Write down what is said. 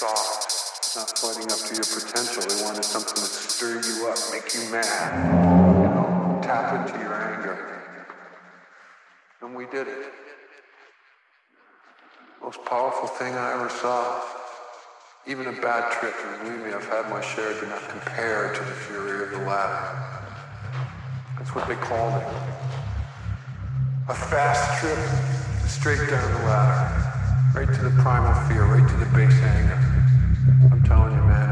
soft, not floating up to your potential. They wanted something to stir you up, make you mad, you know, tap into your anger. And we did it. Most powerful thing I ever saw. Even a bad trip, and believe me, I've had my share, do not compare to the fury of the ladder. That's what they called it. A fast trip straight down the ladder, right to the primal fear, right to the base anger. I'm telling you, man,